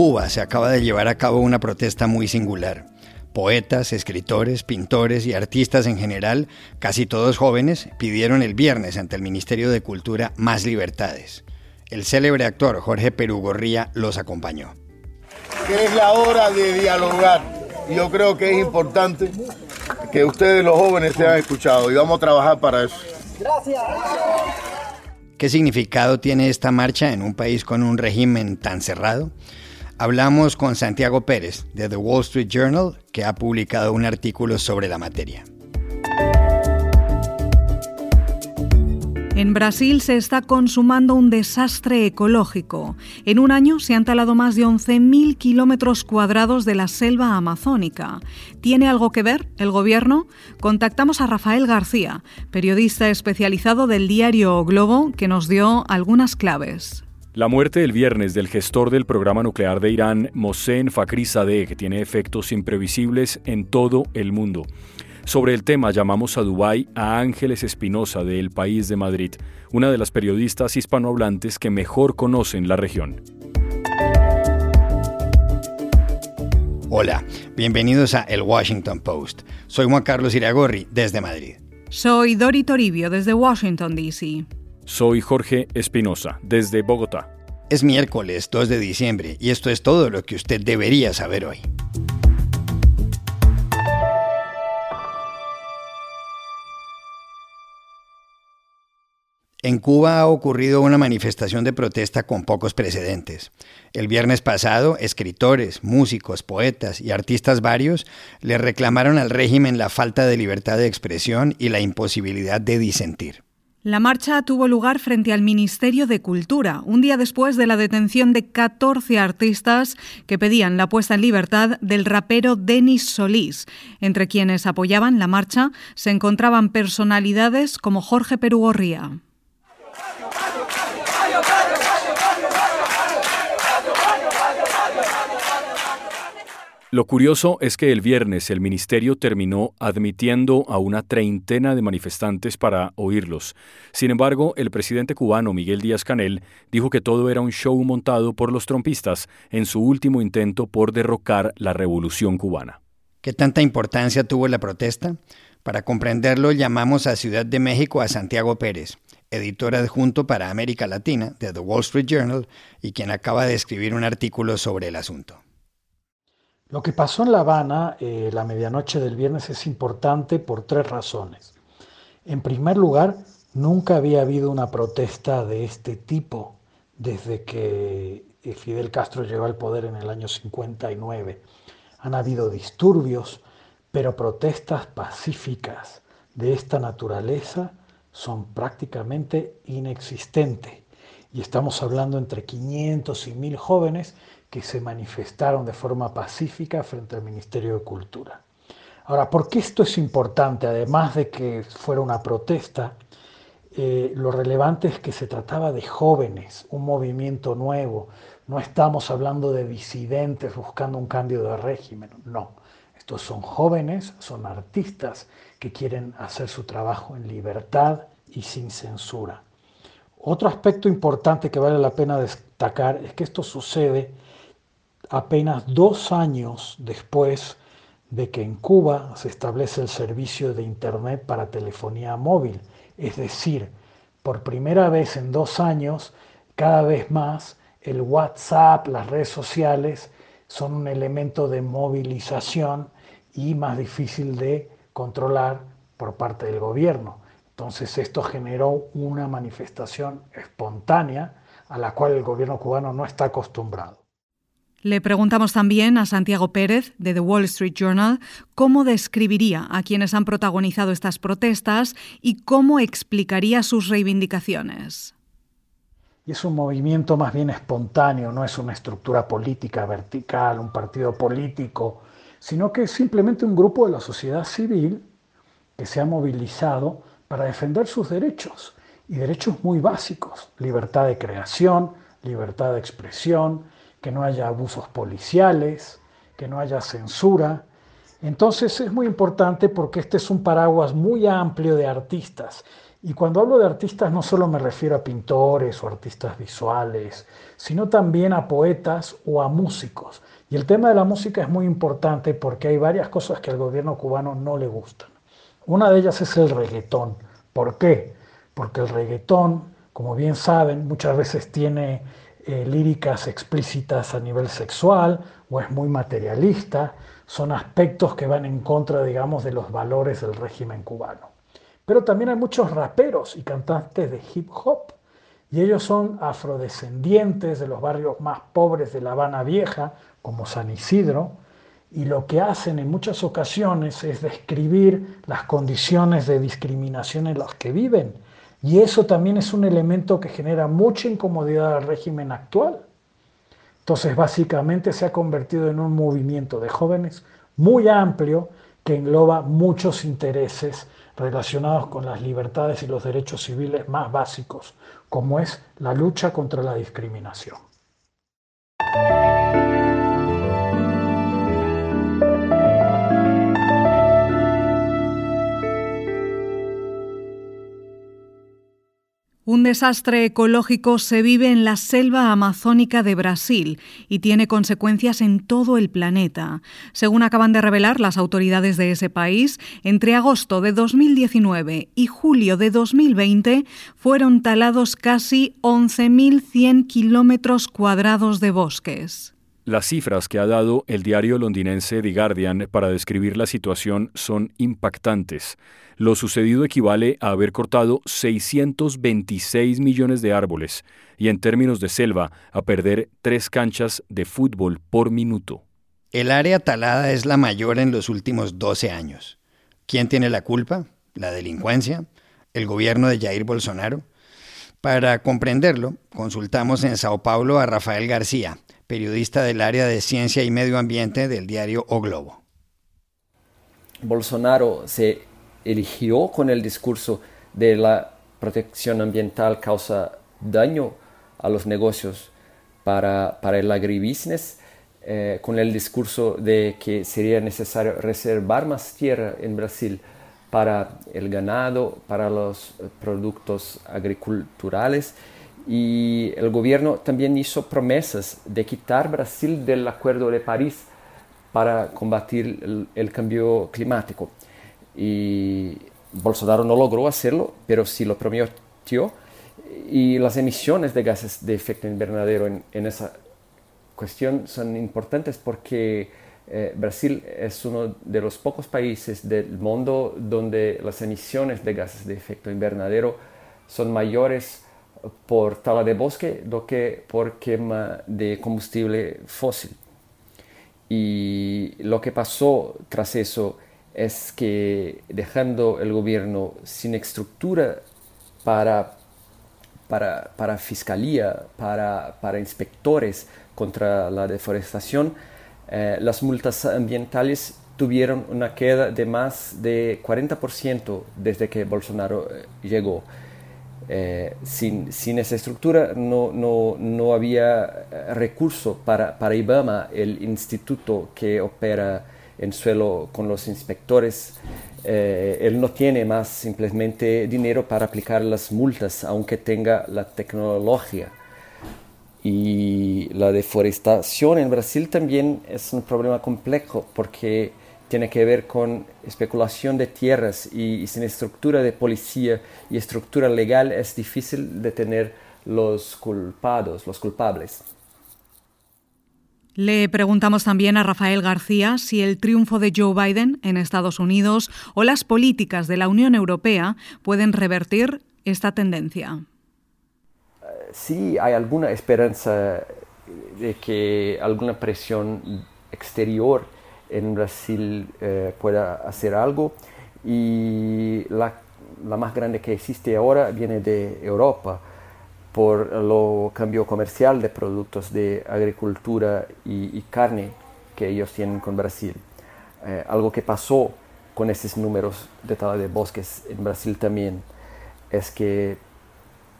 Cuba se acaba de llevar a cabo una protesta muy singular. Poetas, escritores, pintores y artistas en general, casi todos jóvenes, pidieron el viernes ante el Ministerio de Cultura más libertades. El célebre actor Jorge Perugorría los acompañó. es la hora de dialogar. Yo creo que es importante que ustedes los jóvenes sean escuchados y vamos a trabajar para eso. Gracias. ¿Qué significado tiene esta marcha en un país con un régimen tan cerrado? Hablamos con Santiago Pérez de The Wall Street Journal, que ha publicado un artículo sobre la materia. En Brasil se está consumando un desastre ecológico. En un año se han talado más de 11.000 kilómetros cuadrados de la selva amazónica. ¿Tiene algo que ver el gobierno? Contactamos a Rafael García, periodista especializado del diario Globo, que nos dio algunas claves. La muerte el viernes del gestor del programa nuclear de Irán, Mohsen Fakhrizadeh, tiene efectos imprevisibles en todo el mundo. Sobre el tema llamamos a Dubái a Ángeles Espinosa del País de Madrid, una de las periodistas hispanohablantes que mejor conocen la región. Hola, bienvenidos a El Washington Post. Soy Juan Carlos Iragorri desde Madrid. Soy Dori Toribio desde Washington, D.C. Soy Jorge Espinosa, desde Bogotá. Es miércoles 2 de diciembre y esto es todo lo que usted debería saber hoy. En Cuba ha ocurrido una manifestación de protesta con pocos precedentes. El viernes pasado, escritores, músicos, poetas y artistas varios le reclamaron al régimen la falta de libertad de expresión y la imposibilidad de disentir. La marcha tuvo lugar frente al Ministerio de Cultura, un día después de la detención de 14 artistas que pedían la puesta en libertad del rapero Denis Solís. Entre quienes apoyaban la marcha se encontraban personalidades como Jorge Perugorría. Lo curioso es que el viernes el ministerio terminó admitiendo a una treintena de manifestantes para oírlos. Sin embargo, el presidente cubano Miguel Díaz Canel dijo que todo era un show montado por los trompistas en su último intento por derrocar la revolución cubana. ¿Qué tanta importancia tuvo la protesta? Para comprenderlo, llamamos a Ciudad de México a Santiago Pérez, editor adjunto para América Latina de The Wall Street Journal y quien acaba de escribir un artículo sobre el asunto. Lo que pasó en La Habana eh, la medianoche del viernes es importante por tres razones. En primer lugar, nunca había habido una protesta de este tipo desde que eh, Fidel Castro llegó al poder en el año 59. Han habido disturbios, pero protestas pacíficas de esta naturaleza son prácticamente inexistentes. Y estamos hablando entre 500 y 1000 jóvenes que se manifestaron de forma pacífica frente al Ministerio de Cultura. Ahora, ¿por qué esto es importante? Además de que fuera una protesta, eh, lo relevante es que se trataba de jóvenes, un movimiento nuevo. No estamos hablando de disidentes buscando un cambio de régimen, no. Estos son jóvenes, son artistas que quieren hacer su trabajo en libertad y sin censura. Otro aspecto importante que vale la pena destacar es que esto sucede apenas dos años después de que en Cuba se establece el servicio de Internet para telefonía móvil. Es decir, por primera vez en dos años, cada vez más el WhatsApp, las redes sociales son un elemento de movilización y más difícil de controlar por parte del gobierno. Entonces esto generó una manifestación espontánea a la cual el gobierno cubano no está acostumbrado. Le preguntamos también a Santiago Pérez, de The Wall Street Journal, cómo describiría a quienes han protagonizado estas protestas y cómo explicaría sus reivindicaciones. es un movimiento más bien espontáneo, no es una estructura política vertical, un partido político, sino que es simplemente un grupo de la sociedad civil que se ha movilizado para defender sus derechos, y derechos muy básicos, libertad de creación, libertad de expresión, que no haya abusos policiales, que no haya censura. Entonces es muy importante porque este es un paraguas muy amplio de artistas Y cuando hablo de artistas no solo me refiero a pintores o artistas visuales, sino también a poetas o a músicos. Y el tema de la música es muy importante porque hay varias cosas que al gobierno cubano no le gustan. Una de ellas es el reggaetón. ¿Por qué? Porque el reggaetón, como bien saben, muchas veces tiene eh, líricas explícitas a nivel sexual o es muy materialista. Son aspectos que van en contra, digamos, de los valores del régimen cubano. Pero también hay muchos raperos y cantantes de hip hop. Y ellos son afrodescendientes de los barrios más pobres de La Habana Vieja, como San Isidro, y lo que hacen en muchas ocasiones es describir las condiciones de discriminación en las que viven. Y eso también es un elemento que genera mucha incomodidad al régimen actual. Entonces, básicamente se ha convertido en un movimiento de jóvenes muy amplio que engloba muchos intereses relacionados con las libertades y los derechos civiles más básicos, como es la lucha contra la discriminación. Un desastre ecológico se vive en la selva amazónica de Brasil y tiene consecuencias en todo el planeta. Según acaban de revelar las autoridades de ese país, entre agosto de 2019 y julio de 2020 fueron talados casi 11.100 kilómetros cuadrados de bosques. Las cifras que ha dado el diario londinense The Guardian para describir la situación son impactantes. Lo sucedido equivale a haber cortado 626 millones de árboles y en términos de selva a perder tres canchas de fútbol por minuto. El área talada es la mayor en los últimos 12 años. ¿Quién tiene la culpa? ¿La delincuencia? ¿El gobierno de Jair Bolsonaro? Para comprenderlo, consultamos en Sao Paulo a Rafael García, periodista del área de ciencia y medio ambiente del diario O Globo. Bolsonaro se eligió con el discurso de la protección ambiental causa daño a los negocios para, el agribusiness, eh, con el discurso de que sería necesario reservar más tierra en Brasil para el ganado, para los productos agriculturales. Y el gobierno también hizo promesas de quitar Brasil del Acuerdo de París para combatir el cambio climático y Bolsonaro no logró hacerlo, pero sí lo prometió. Y las emisiones de gases de efecto invernadero en, esa cuestión son importantes porque eh, Brasil es uno de los pocos países del mundo donde las emisiones de gases de efecto invernadero son mayores por tala de bosque do que por quema de combustible fósil. Y lo que pasó tras eso es que dejando el gobierno sin estructura para, para, fiscalía, para, inspectores contra la deforestación, eh, las multas ambientales tuvieron una queda de más de 40% desde que Bolsonaro eh, llegó. Eh, sin, sin, esa estructura no, no, no había recurso para, para IBAMA, el instituto que opera en suelo con los inspectores. Eh, él no tiene más simplemente dinero para aplicar las multas, aunque tenga la tecnología. Y la deforestación en Brasil también es un problema complejo porque tiene que ver con especulación de tierras y, y sin estructura de policía y estructura legal es difícil detener los culpados, los culpables. Le preguntamos también a Rafael García si el triunfo de Joe Biden en Estados Unidos o las políticas de la Unión Europea pueden revertir esta tendencia. Sí, hay alguna esperanza de que alguna presión exterior en Brasil eh, pueda hacer algo y la, la más grande que existe ahora viene de Europa por lo cambio comercial de productos de agricultura y, carne que ellos tienen con Brasil. Eh, algo que pasó con estos números de tala de bosques en Brasil también es que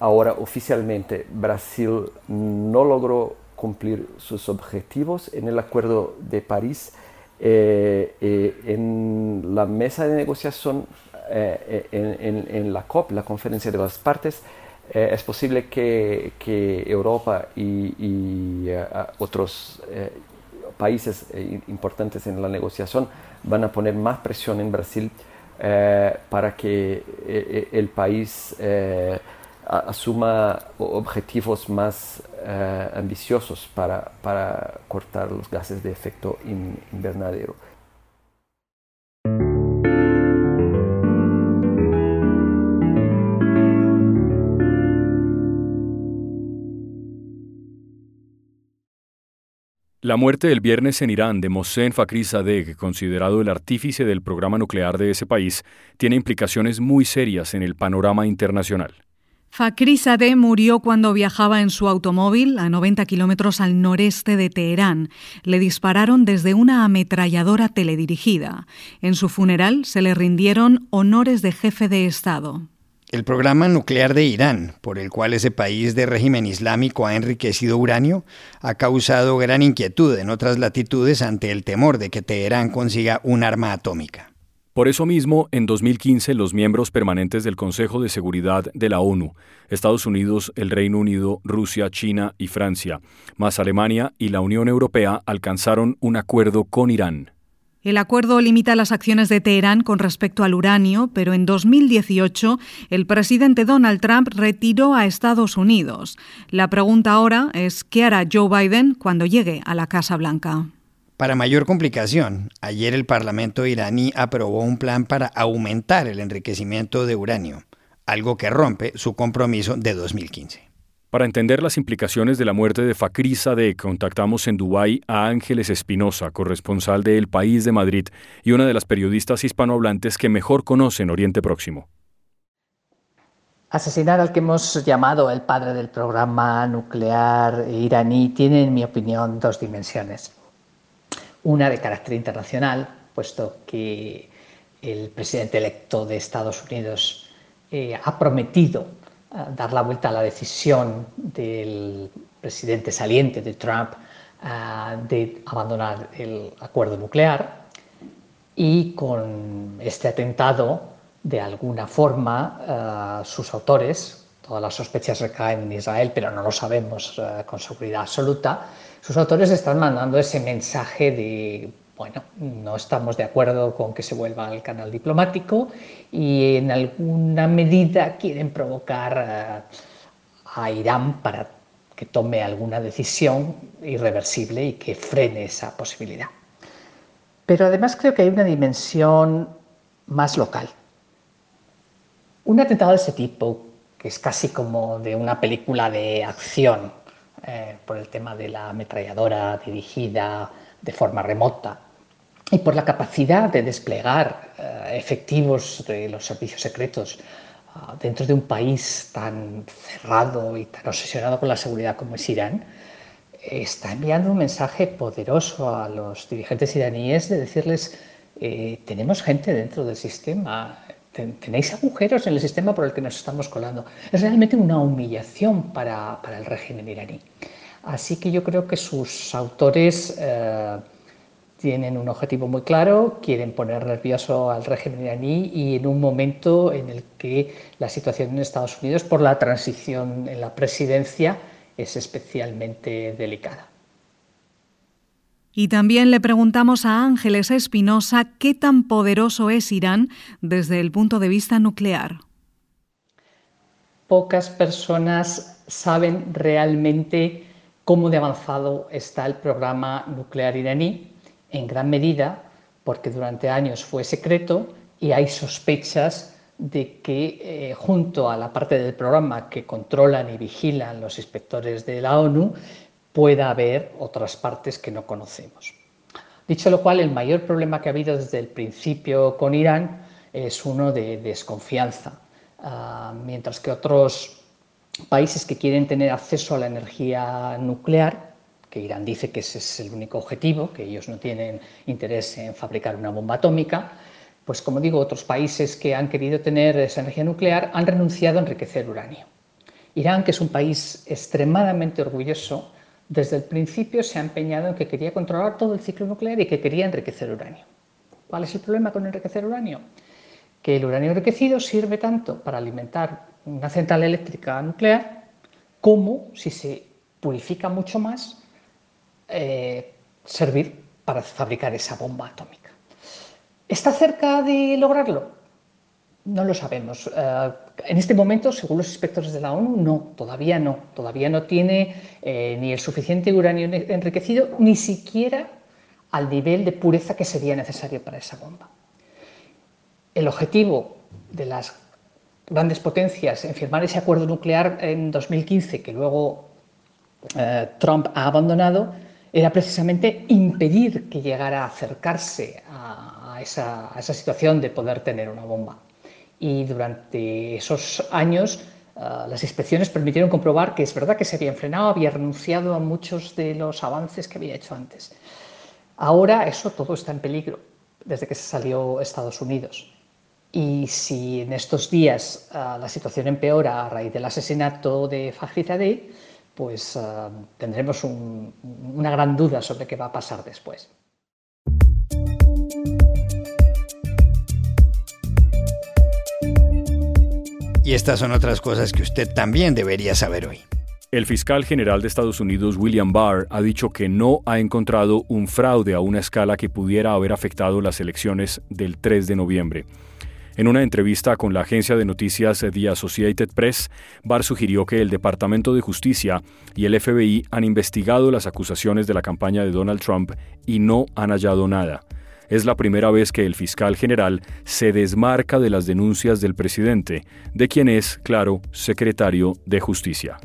ahora oficialmente Brasil no logró cumplir sus objetivos en el Acuerdo de París. Eh, eh, en la mesa de negociación en, la COP, la conferencia de las partes, es posible que, Europa y, otros países importantes en la negociación van a poner más presión en Brasil para que el país asuma objetivos más eh, ambiciosos para, para, cortar los gases de efecto invernadero. La muerte del viernes en Irán de Mohsen Fakhrizadeh, considerado el artífice del programa nuclear de ese país, tiene implicaciones muy serias en el panorama internacional. Fakhrizadeh murió cuando viajaba en su automóvil a 90 kilómetros al noreste de Teherán. Le dispararon desde una ametralladora teledirigida. En su funeral se le rindieron honores de jefe de Estado. El programa nuclear de Irán, por el cual ese país de régimen islámico ha enriquecido uranio, ha causado gran inquietud en otras latitudes ante el temor de que Teherán consiga un arma atómica. Por eso mismo, en 2015, los miembros permanentes del Consejo de Seguridad de la ONU, Estados Unidos, el Reino Unido, Rusia, China y Francia, más Alemania y la Unión Europea alcanzaron un acuerdo con Irán. El acuerdo limita las acciones de Teherán con respecto al uranio, pero en 2018 el presidente Donald Trump retiró a Estados Unidos. La pregunta ahora es qué hará Joe Biden cuando llegue a la Casa Blanca. Para mayor complicación, ayer el Parlamento iraní aprobó un plan para aumentar el enriquecimiento de uranio, algo que rompe su compromiso de 2015. Para entender las implicaciones de la muerte de Fakri Sadeh, contactamos en Dubái a Ángeles Espinosa, corresponsal de El País de Madrid y una de las periodistas hispanohablantes que mejor conocen Oriente Próximo. Asesinar al que hemos llamado el padre del programa nuclear iraní tiene, en mi opinión, dos dimensiones una de carácter internacional, puesto que el presidente electo de Estados Unidos eh, ha prometido eh, dar la vuelta a la decisión del presidente saliente de Trump eh, de abandonar el acuerdo nuclear y con este atentado, de alguna forma, sus autores, todas las sospechas recaen en Israel, pero no lo sabemos con seguridad absoluta, sus autores están mandando ese mensaje de, bueno, no estamos de acuerdo con que se vuelva al canal diplomático y en alguna medida quieren provocar eh, a Irán para que tome alguna decisión irreversible y que frene esa posibilidad. Pero además creo que hay una dimensión más local. Un atentado de ese tipo, es casi como de una película de acción, eh, por el tema de la ametralladora dirigida de forma remota y por la capacidad de desplegar eh, efectivos de los servicios secretos ah, dentro de un país tan cerrado y tan obsesionado con la seguridad como es Irán, está enviando un mensaje poderoso a los dirigentes iraníes de decirles, eh, tenemos gente dentro del sistema, tenéis agujeros en el sistema por el que nos estamos colando. Es realmente una humillación para, el régimen iraní. Así que yo creo que sus autores eh, tienen un objetivo muy claro, quieren poner nervioso al régimen iraní y en un momento en el que la situación en Estados Unidos por la transición en la presidencia es especialmente delicada. Y también le preguntamos a Ángeles Espinosa qué tan poderoso es Irán desde el punto de vista nuclear. Pocas personas saben realmente cómo de avanzado está el programa nuclear iraní, en gran medida porque durante años fue secreto y hay sospechas de que eh, junto a la parte del programa que controlan y vigilan los inspectores de la ONU, pueda haber otras partes que no conocemos. Dicho lo cual, el mayor problema que ha habido desde el principio con Irán es uno de desconfianza, ah, mientras que otros países que quieren tener acceso a la energía nuclear, que Irán dice que ese es el único objetivo, que ellos no tienen interés en fabricar una bomba atómica, pues como digo, otros países que han querido tener esa energía nuclear han renunciado a enriquecer uranio. Irán, que es un país extremadamente orgulloso desde el principio se ha empeñado en que quería controlar todo el ciclo nuclear y que quería enriquecer uranio. ¿Cuál es el problema con enriquecer uranio? que el uranio enriquecido sirve tanto para alimentar una central eléctrica nuclear como, si se purifica mucho más, eh, servir para fabricar esa bomba atómica. ¿Está cerca de lograrlo? No lo sabemos. Eh, en este momento, según los inspectores de la ONU, no, todavía no. Todavía no tiene eh, ni el suficiente uranio enriquecido, ni siquiera al nivel de pureza que sería necesario para esa bomba. El objetivo de las grandes potencias en firmar ese acuerdo nuclear en 2015, que luego eh, Trump ha abandonado, era precisamente impedir que llegara a acercarse a, esa, situación de poder tener una bomba. Y durante esos años eh, las inspecciones permitieron comprobar que es verdad que se habían frenado, había renunciado a muchos de los avances que había hecho antes. Ahora eso todo está en peligro desde que se salió Estados Unidos. Y si en estos días ah, la situación empeora a raíz del asesinato de Fajrizadeh, pues ah, tendremos una gran duda sobre qué va a pasar después. Estas son otras cosas que usted también debería saber hoy. El fiscal general de Estados Unidos, William Barr, ha dicho que no ha encontrado un fraude a una escala que pudiera haber afectado las elecciones del 3 de noviembre. En una entrevista con la agencia de noticias The Associated Press, Barr sugirió que el Departamento de Justicia y el FBI han investigado las acusaciones de la campaña de Donald Trump y no han hallado nada. Es la primera vez que el fiscal general se desmarca de las denuncias del presidente, de quien es, claro, secretario de Justicia.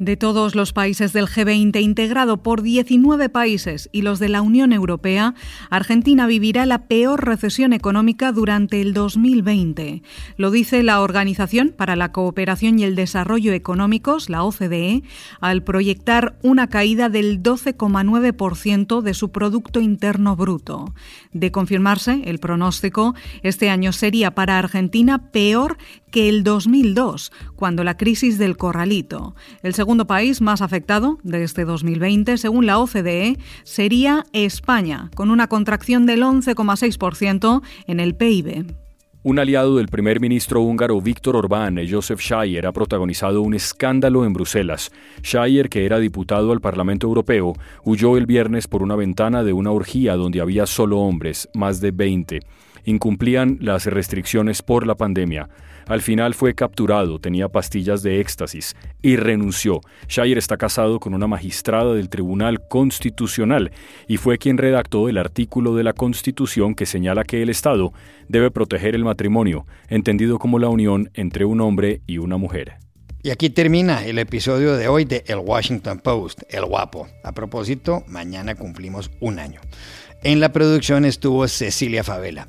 De todos los países del G20, integrado por 19 países y los de la Unión Europea, Argentina vivirá la peor recesión económica durante el 2020. Lo dice la Organización para la Cooperación y el Desarrollo Económicos, la OCDE, al proyectar una caída del 12,9% de su Producto Interno Bruto. De confirmarse el pronóstico, este año sería para Argentina peor que el 2002, cuando la crisis del corralito. El segundo país más afectado de este 2020, según la OCDE, sería España, con una contracción del 11,6% en el PIB. Un aliado del primer ministro húngaro Víctor Orbán, Joseph Schaier, ha protagonizado un escándalo en Bruselas. Schaier, que era diputado al Parlamento Europeo, huyó el viernes por una ventana de una orgía donde había solo hombres, más de 20. Incumplían las restricciones por la pandemia. Al final fue capturado, tenía pastillas de éxtasis y renunció. Shire está casado con una magistrada del Tribunal Constitucional y fue quien redactó el artículo de la Constitución que señala que el Estado debe proteger el matrimonio, entendido como la unión entre un hombre y una mujer. Y aquí termina el episodio de hoy de El Washington Post, El Guapo. A propósito, mañana cumplimos un año. En la producción estuvo Cecilia Favela.